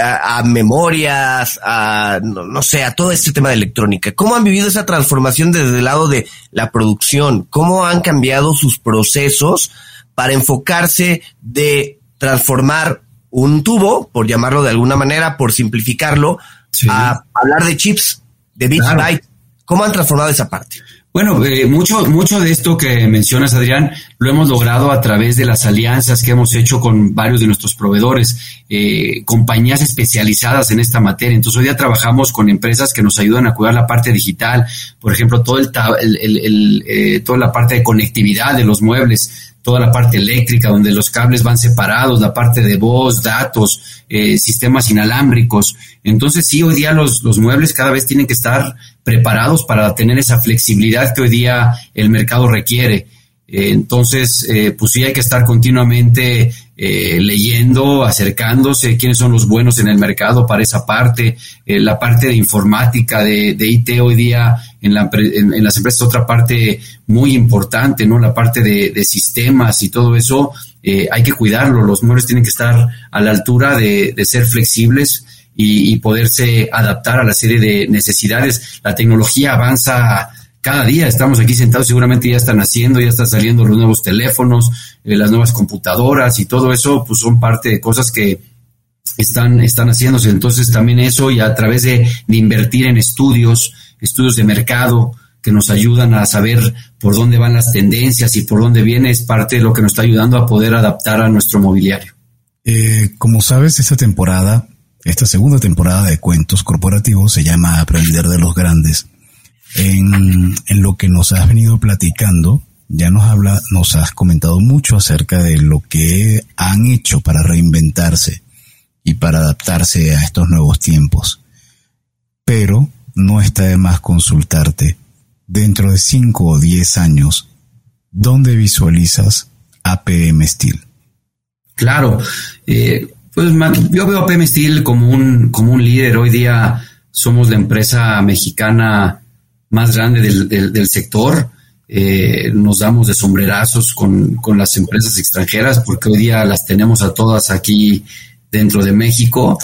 B: a, memorias, a, no, sé, a todo este tema de electrónica. ¿Cómo han vivido esa transformación desde el lado de la producción? ¿Cómo han cambiado sus procesos para enfocarse de transformar un tubo, por llamarlo de alguna manera, por simplificarlo, a hablar de chips, de bits bytes? ¿Cómo han transformado esa parte?
D: Bueno, eh, mucho, mucho de esto que mencionas, Adrián, lo hemos logrado a través de las alianzas que hemos hecho con varios de nuestros proveedores, eh, compañías especializadas en esta materia. Entonces, hoy día trabajamos con empresas que nos ayudan a cuidar la parte digital, por ejemplo, todo el, el, eh, toda la parte de conectividad de los muebles, toda la parte eléctrica, donde los cables van separados, la parte de voz, datos, eh, sistemas inalámbricos. Entonces, sí, hoy día los, los muebles cada vez tienen que estar preparados para tener esa flexibilidad que hoy día el mercado requiere. Eh, entonces, eh, pues sí hay que estar continuamente eh, leyendo, acercándose, quiénes son los buenos en el mercado para esa parte, la parte de informática, de, de IT hoy día en, la, en, las empresas otra parte muy importante, ¿no? La parte de, sistemas y todo eso, hay que cuidarlo, los muebles tienen que estar a la altura de, ser flexibles y, y poderse adaptar a la serie de necesidades. La tecnología avanza cada día estamos aquí sentados, seguramente ya están haciendo, ya están saliendo los nuevos teléfonos, eh, las nuevas computadoras y todo eso, pues son parte de cosas que están, están haciéndose. Entonces también eso y a través de, invertir en estudios, estudios de mercado que nos ayudan a saber por dónde van las tendencias y por dónde viene, es parte de lo que nos está ayudando a poder adaptar a nuestro mobiliario.
C: Eh, como sabes, esta temporada, esta segunda temporada de cuentos corporativos se llama Aprender de los Grandes en, en lo que nos has venido platicando, ya nos habla, nos has comentado mucho acerca de lo que han hecho para reinventarse y para adaptarse a estos nuevos tiempos. Pero no está de más consultarte dentro de 5 o 10 años, ¿dónde visualizas APM Steel?
D: Claro, eh, pues yo veo a APM Steel como un, como un líder. Hoy día somos la empresa mexicana más grande del, sector. Eh, nos damos de sombrerazos con, las empresas extranjeras porque hoy día las tenemos a todas aquí dentro de México.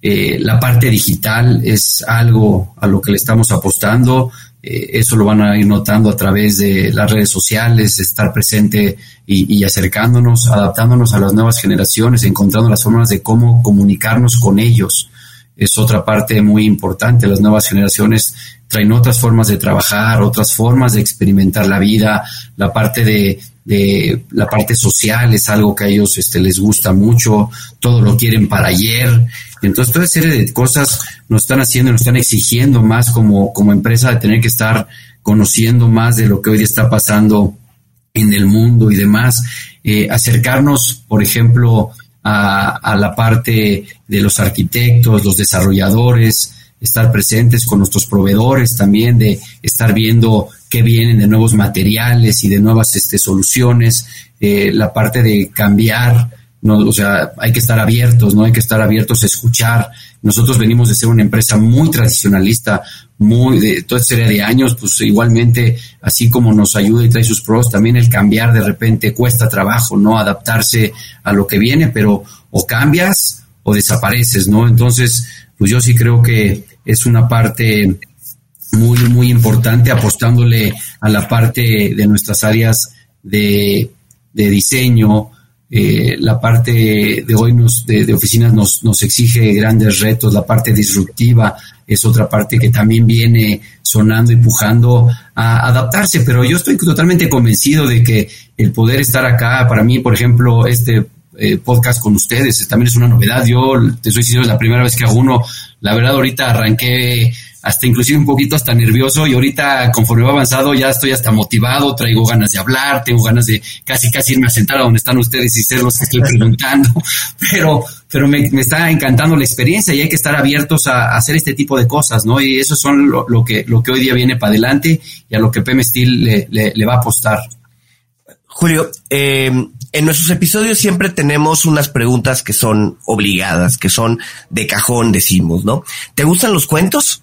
D: Eh, la parte digital es algo a lo que le estamos apostando. Eh, eso lo van a ir notando a través de las redes sociales, estar presente y, acercándonos, adaptándonos a las nuevas generaciones, encontrando las formas de cómo comunicarnos con ellos. Es otra parte muy importante. Las nuevas generaciones traen otras formas de trabajar, otras formas de experimentar la vida, la parte de, de la parte social es algo que a ellos este, les gusta mucho, todo lo quieren para ayer. Entonces, toda serie de cosas nos están haciendo, nos están exigiendo más como, como empresa de tener que estar conociendo más de lo que hoy está pasando en el mundo y demás. Eh, acercarnos, por ejemplo, a, la parte de los arquitectos, los desarrolladores, estar presentes con nuestros proveedores también, de estar viendo qué vienen de nuevos materiales y de nuevas este, soluciones, eh, la parte de cambiar, no, o sea, hay que estar abiertos, ¿no? Hay que estar abiertos a escuchar. Nosotros venimos de ser una empresa muy tradicionalista, muy de toda serie de años, pues igualmente, así como nos ayuda y trae sus pros, también el cambiar de repente cuesta trabajo, ¿no? Adaptarse a lo que viene, pero o cambias o desapareces, ¿no? Entonces, pues yo sí creo que es una parte muy, muy importante apostándole a la parte de nuestras áreas de, diseño, eh, la parte de hoy nos, de, oficinas nos, nos, exige grandes retos, la parte disruptiva es otra parte que también viene sonando, empujando a adaptarse, pero yo estoy totalmente convencido de que el poder estar acá, para mí, por ejemplo, este eh, podcast con ustedes también es una novedad, yo te soy sincero, es la primera vez que hago uno, la verdad ahorita arranqué hasta inclusive un poquito hasta nervioso y ahorita conforme va avanzado ya estoy hasta motivado, traigo ganas de hablar, tengo ganas de casi casi irme a sentar a donde están ustedes y ser los que estoy preguntando, pero, pero me, está encantando la experiencia y hay que estar abiertos a, hacer este tipo de cosas, ¿no? Y eso son lo, que, lo que hoy día viene para adelante y a lo que PM Steel le, le, va a apostar.
B: Julio, eh, en nuestros episodios siempre tenemos unas preguntas que son obligadas, que son de cajón, decimos, ¿no? ¿Te gustan los cuentos?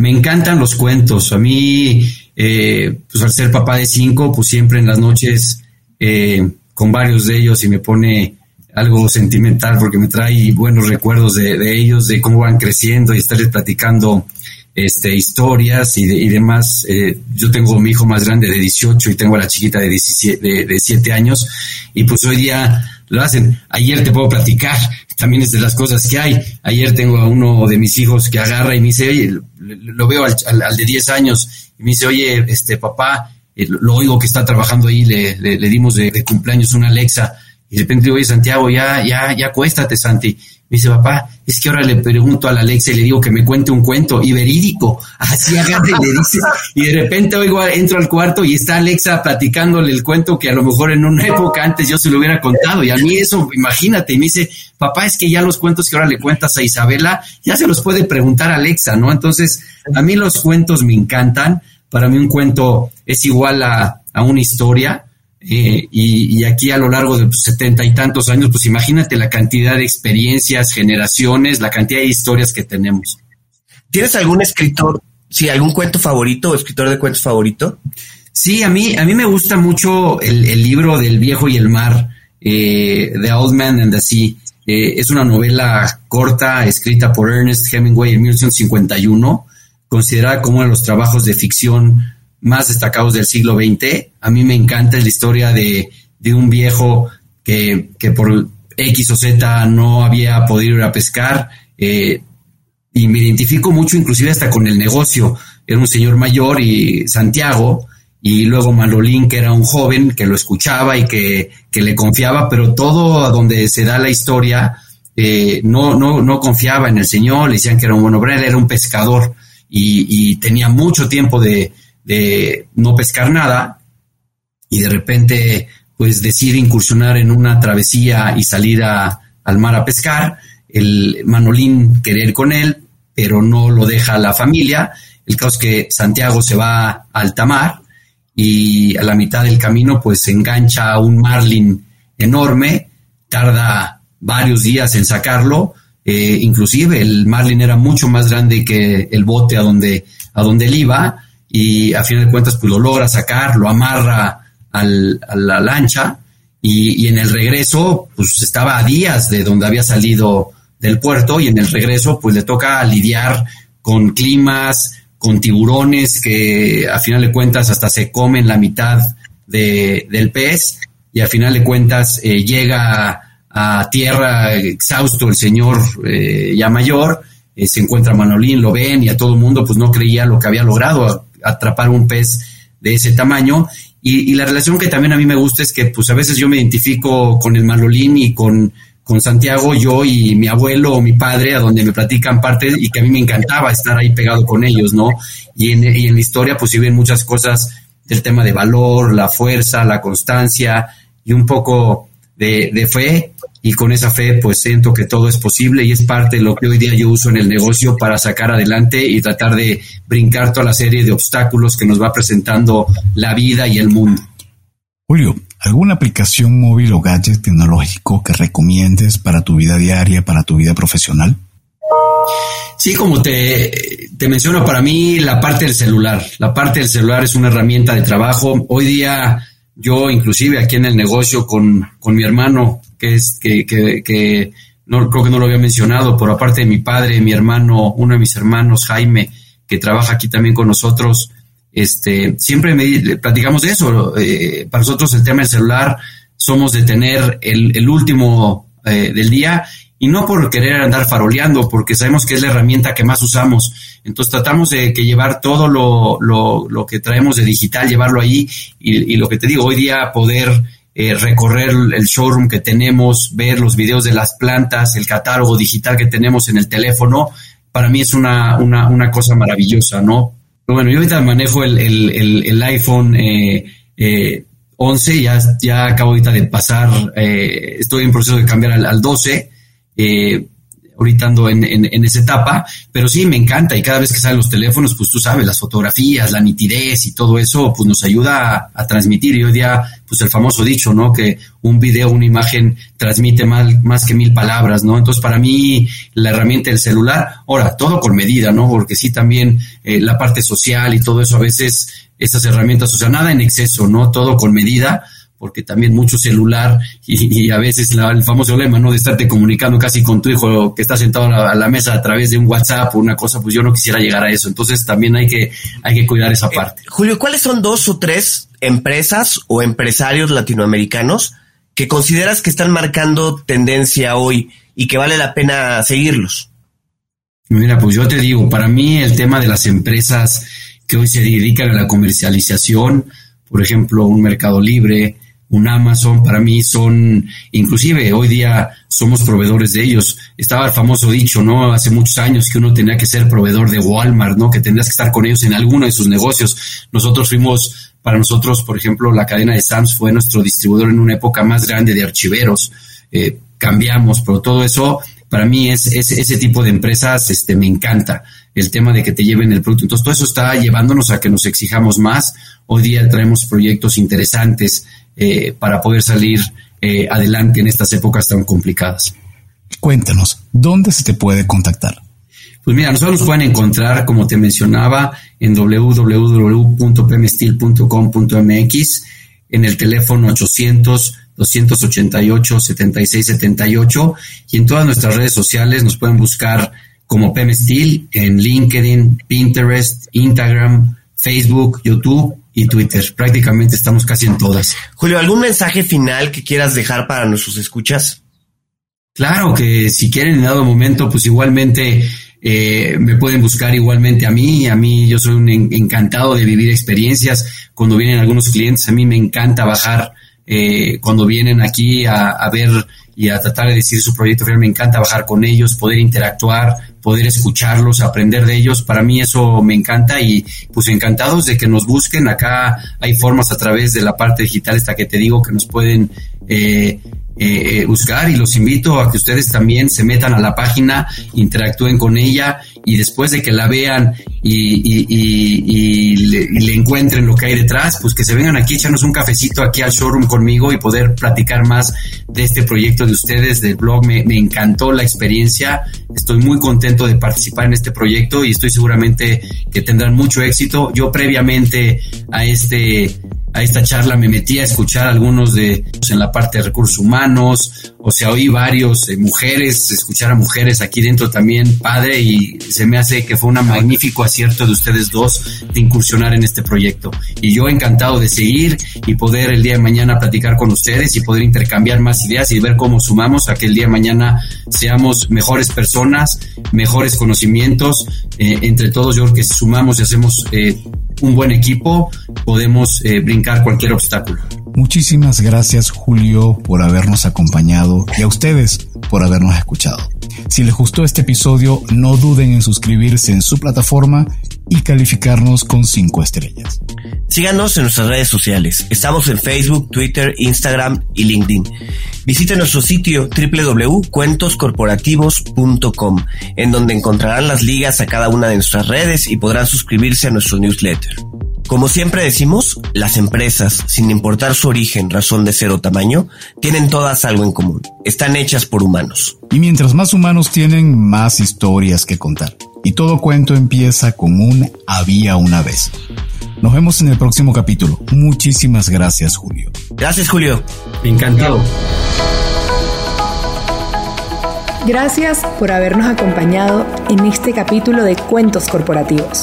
D: Me encantan los cuentos. A mí, eh, pues al ser papá de cinco, pues siempre en las noches eh, con varios de ellos y me pone algo sentimental porque me trae buenos recuerdos de, ellos, de cómo van creciendo y estarles platicando este, historias y, y demás. Eh, yo tengo mi hijo más grande de 18 y tengo a la chiquita de, 17, de, 7 años y pues hoy día lo hacen. Ayer te puedo platicar, también es de las cosas que hay. Ayer tengo a uno de mis hijos que agarra y me dice, oye, lo veo al, de 10 años y me dice, oye, este papá, eh, lo oigo que está trabajando ahí, le, le, dimos de, cumpleaños una Alexa. Y de repente, oye, Santiago, ya, ya, ya acuéstate, Santi. Me dice, papá, es que ahora le pregunto a la Alexa y le digo que me cuente un cuento y verídico. Así agarra y le dice, y de repente oigo, entro al cuarto y está Alexa platicándole el cuento que a lo mejor en una época antes yo se lo hubiera contado. Y a mí eso, imagínate, y me dice, papá, es que ya los cuentos que ahora le cuentas a Isabela, ya se los puede preguntar a Alexa, ¿no? Entonces, a mí los cuentos me encantan. Para mí un cuento es igual a, a una historia eh, y, aquí a lo largo de setenta y tantos años, pues imagínate la cantidad de experiencias, generaciones, la cantidad de historias que tenemos.
B: ¿Tienes algún escritor, sí, algún cuento favorito o escritor de cuentos favorito?
D: Sí, a mí, a mí me gusta mucho el, libro del viejo y el mar, eh, The Old Man and the Sea. Eh, es una novela corta escrita por Ernest Hemingway en 1951, considerada como uno de los trabajos de ficción más destacados del siglo XX. A mí me encanta la historia de, un viejo que, por X o Z no había podido ir a pescar eh, y me identifico mucho inclusive hasta con el negocio. Era un señor mayor y Santiago y luego Manolín que era un joven que lo escuchaba y que, le confiaba, pero todo a donde se da la historia eh, no, no, no confiaba en el señor, le decían que era un buen obrero, era un pescador y tenía mucho tiempo de, de no pescar nada y de repente pues decide incursionar en una travesía y salir al mar a pescar. El Manolín querer con él, pero no lo deja la familia. El caso es que Santiago se va a alta mar y a la mitad del camino pues se engancha a un marlin enorme, tarda varios días en sacarlo, eh, inclusive el marlin era mucho más grande que el bote a donde, a donde él iba, y a fin de cuentas pues lo logra sacar, lo amarra al, a la lancha y, en el regreso pues estaba a días de donde había salido del puerto y en el regreso pues le toca lidiar con climas, con tiburones que a final de cuentas hasta se comen la mitad de, del pez y a final de cuentas eh, llega a, tierra exhausto el señor eh, ya mayor, eh, se encuentra Manolín, lo ven y a todo el mundo pues no creía lo que había logrado atrapar un pez de ese tamaño. Y, la relación que también a mí me gusta es que pues a veces yo me identifico con el Manolín y con, con Santiago, yo y mi abuelo o mi padre, a donde me platican parte y que a mí me encantaba estar ahí pegado con ellos, ¿no? Y en, y en la historia pues si ven muchas cosas del tema de valor, la fuerza, la constancia y un poco de, de fe y con esa fe pues siento que todo es posible y es parte de lo que hoy día yo uso en el negocio para sacar adelante y tratar de brincar toda la serie de obstáculos que nos va presentando la vida y el mundo.
C: Julio, ¿alguna aplicación móvil o gadget tecnológico que recomiendes para tu vida diaria, para tu vida profesional?
D: Sí, como te, te menciono, para mí la parte del celular. La parte del celular es una herramienta de trabajo. Hoy día yo inclusive aquí en el negocio con, con mi hermano, que es que, que, que, no creo que no lo había mencionado, por aparte de mi padre, mi hermano, uno de mis hermanos, Jaime, que trabaja aquí también con nosotros, este, siempre me platicamos de eso. Eh, para nosotros el tema del celular somos de tener el, último eh, del día y no por querer andar faroleando, porque sabemos que es la herramienta que más usamos. Entonces tratamos de que llevar todo lo, lo, lo que traemos de digital, llevarlo ahí y, y, lo que te digo, hoy día poder eh, recorrer el showroom que tenemos, ver los videos de las plantas, el catálogo digital que tenemos en el teléfono, para mí es una, una, una cosa maravillosa, ¿no? bueno, yo ahorita manejo el, el, el, iPhone eh, eh, 11, ya, ya acabo ahorita de pasar, eh, estoy en proceso de cambiar al, al 12 eh, ahorita ando en, en, esa etapa, pero sí me encanta y cada vez que salen los teléfonos, pues tú sabes, las fotografías, la nitidez y todo eso, pues nos ayuda a, transmitir. Y hoy día, pues el famoso dicho, ¿no? Que un video, una imagen transmite más, más que mil palabras, ¿no? Entonces, para mí, la herramienta del celular, ahora, todo con medida, ¿no? Porque sí también eh, la parte social y todo eso, a veces, esas herramientas, o sea, nada en exceso, ¿no? Todo con medida porque también mucho celular y, a veces el famoso lema, ¿no? De estarte comunicando casi con tu hijo que está sentado a la, mesa a través de un WhatsApp o una cosa, pues yo no quisiera llegar a eso. Entonces también hay que, hay que cuidar esa eh, parte.
B: Julio, ¿cuáles son dos o tres empresas o empresarios latinoamericanos que consideras que están marcando tendencia hoy y que vale la pena seguirlos?
D: Mira, pues yo te digo, para mí el tema de las empresas que hoy se dedican a la comercialización, por ejemplo, un Mercado Libre, un Amazon, para mí son, inclusive hoy día somos proveedores de ellos. Estaba el famoso dicho, ¿no? Hace muchos años que uno tenía que ser proveedor de Walmart, ¿no? Que tendrías que estar con ellos en alguno de sus negocios. Nosotros fuimos, para nosotros, por ejemplo, la cadena de Sams fue nuestro distribuidor en una época más grande de archiveros. Eh, cambiamos, pero todo eso, para mí es, es, ese tipo de empresas, este, me encanta el tema de que te lleven el producto. Entonces, todo eso está llevándonos a que nos exijamos más. Hoy día traemos proyectos interesantes eh, para poder salir eh, adelante en estas épocas tan complicadas.
C: Cuéntanos, ¿dónde se te puede contactar?
D: Pues mira, nosotros nos pueden encontrar, como te mencionaba, en www.pmsteel.com.mx, en el teléfono 800 288 7678 y en todas nuestras redes sociales nos pueden buscar como PMSteel en LinkedIn, Pinterest, Instagram, Facebook, YouTube y Twitter. Prácticamente estamos casi en todas.
B: Julio, ¿algún mensaje final que quieras dejar para nuestros escuchas?
D: Claro que si quieren en dado momento, pues igualmente eh, me pueden buscar igualmente a mí. A mí yo soy un encantado de vivir experiencias. Cuando vienen algunos clientes, a mí me encanta bajar. Eh, cuando vienen aquí a, a, ver y a tratar de decir su proyecto me encanta bajar con ellos, poder interactuar, poder escucharlos, aprender de ellos. Para mí eso me encanta y pues encantados de que nos busquen. Acá hay formas a través de la parte digital esta que te digo que nos pueden eh, eh, buscar y los invito a que ustedes también se metan a la página, interactúen con ella y después de que la vean y, le, encuentren lo que hay detrás, pues que se vengan aquí, echarnos un cafecito aquí al showroom conmigo y poder platicar más de este proyecto de ustedes, del blog. Me encantó la experiencia, estoy muy contento de participar en este proyecto y estoy seguramente que tendrán mucho éxito. Yo previamente a este a esta charla me metí a escuchar algunos de en la parte de recursos humanos, o sea, oí varios eh, mujeres, escuchar a mujeres aquí dentro también, padre, y se me hace que fue un magnífico acierto de ustedes dos de incursionar en este proyecto. Y yo encantado de seguir y poder el día de mañana platicar con ustedes y poder intercambiar más ideas y ver cómo sumamos a que el día de mañana seamos mejores personas, mejores conocimientos. Eh, entre todos, yo creo que sumamos y hacemos eh, un buen equipo, podemos eh, brincar cualquier obstáculo.
C: Muchísimas gracias Julio por habernos acompañado y a ustedes por habernos escuchado. Si les gustó este episodio, no duden en suscribirse en su plataforma y calificarnos con 5 estrellas.
B: Síganos en nuestras redes sociales. Estamos en Facebook, Twitter, Instagram y LinkedIn. Visite nuestro sitio www.cuentoscorporativos.com, en donde encontrarán las ligas a cada una de nuestras redes y podrán suscribirse a nuestro newsletter. Como siempre decimos, las empresas, sin importar su origen, razón de ser o tamaño, tienen todas algo en común. Están hechas por humanos.
C: Y mientras más humanos tienen, más historias que contar. Y todo cuento empieza con un había una vez. Nos vemos en el próximo capítulo. Muchísimas gracias, Julio.
B: Gracias, Julio.
D: Encantado.
A: Gracias por habernos acompañado en este capítulo de Cuentos Corporativos.